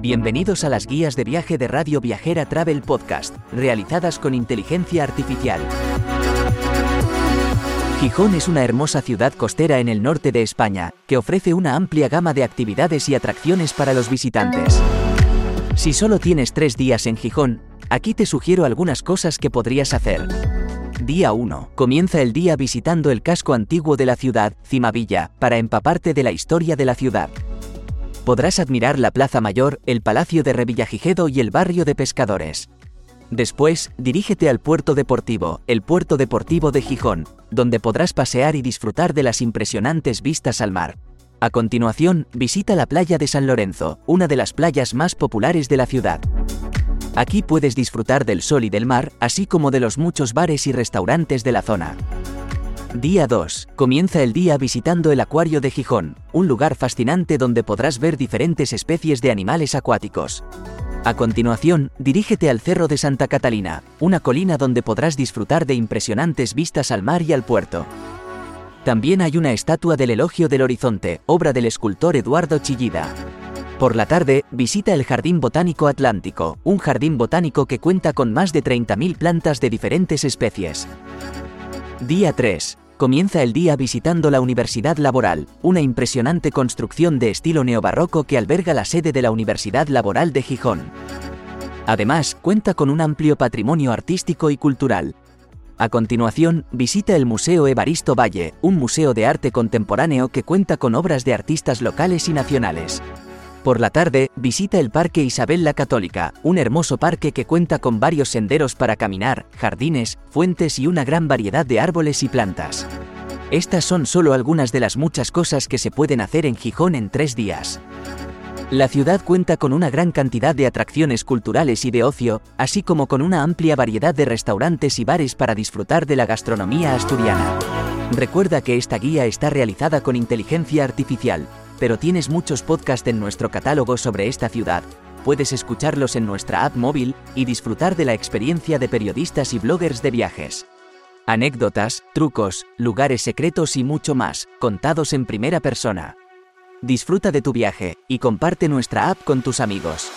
Bienvenidos a las guías de viaje de Radio Viajera Travel Podcast, realizadas con inteligencia artificial. Gijón es una hermosa ciudad costera en el norte de España, que ofrece una amplia gama de actividades y atracciones para los visitantes. Si solo tienes tres días en Gijón, aquí te sugiero algunas cosas que podrías hacer. Día 1. Comienza el día visitando el casco antiguo de la ciudad, Cimavilla, para empaparte de la historia de la ciudad podrás admirar la Plaza Mayor, el Palacio de Revillagigedo y el barrio de Pescadores. Después, dirígete al puerto deportivo, el puerto deportivo de Gijón, donde podrás pasear y disfrutar de las impresionantes vistas al mar. A continuación, visita la playa de San Lorenzo, una de las playas más populares de la ciudad. Aquí puedes disfrutar del sol y del mar, así como de los muchos bares y restaurantes de la zona. Día 2. Comienza el día visitando el Acuario de Gijón, un lugar fascinante donde podrás ver diferentes especies de animales acuáticos. A continuación, dirígete al Cerro de Santa Catalina, una colina donde podrás disfrutar de impresionantes vistas al mar y al puerto. También hay una estatua del Elogio del Horizonte, obra del escultor Eduardo Chillida. Por la tarde, visita el Jardín Botánico Atlántico, un jardín botánico que cuenta con más de 30.000 plantas de diferentes especies. Día 3. Comienza el día visitando la Universidad Laboral, una impresionante construcción de estilo neobarroco que alberga la sede de la Universidad Laboral de Gijón. Además, cuenta con un amplio patrimonio artístico y cultural. A continuación, visita el Museo Evaristo Valle, un museo de arte contemporáneo que cuenta con obras de artistas locales y nacionales. Por la tarde, visita el Parque Isabel la Católica, un hermoso parque que cuenta con varios senderos para caminar, jardines, fuentes y una gran variedad de árboles y plantas. Estas son solo algunas de las muchas cosas que se pueden hacer en Gijón en tres días. La ciudad cuenta con una gran cantidad de atracciones culturales y de ocio, así como con una amplia variedad de restaurantes y bares para disfrutar de la gastronomía asturiana. Recuerda que esta guía está realizada con inteligencia artificial, pero tienes muchos podcasts en nuestro catálogo sobre esta ciudad. Puedes escucharlos en nuestra app móvil y disfrutar de la experiencia de periodistas y bloggers de viajes. Anécdotas, trucos, lugares secretos y mucho más, contados en primera persona. Disfruta de tu viaje y comparte nuestra app con tus amigos.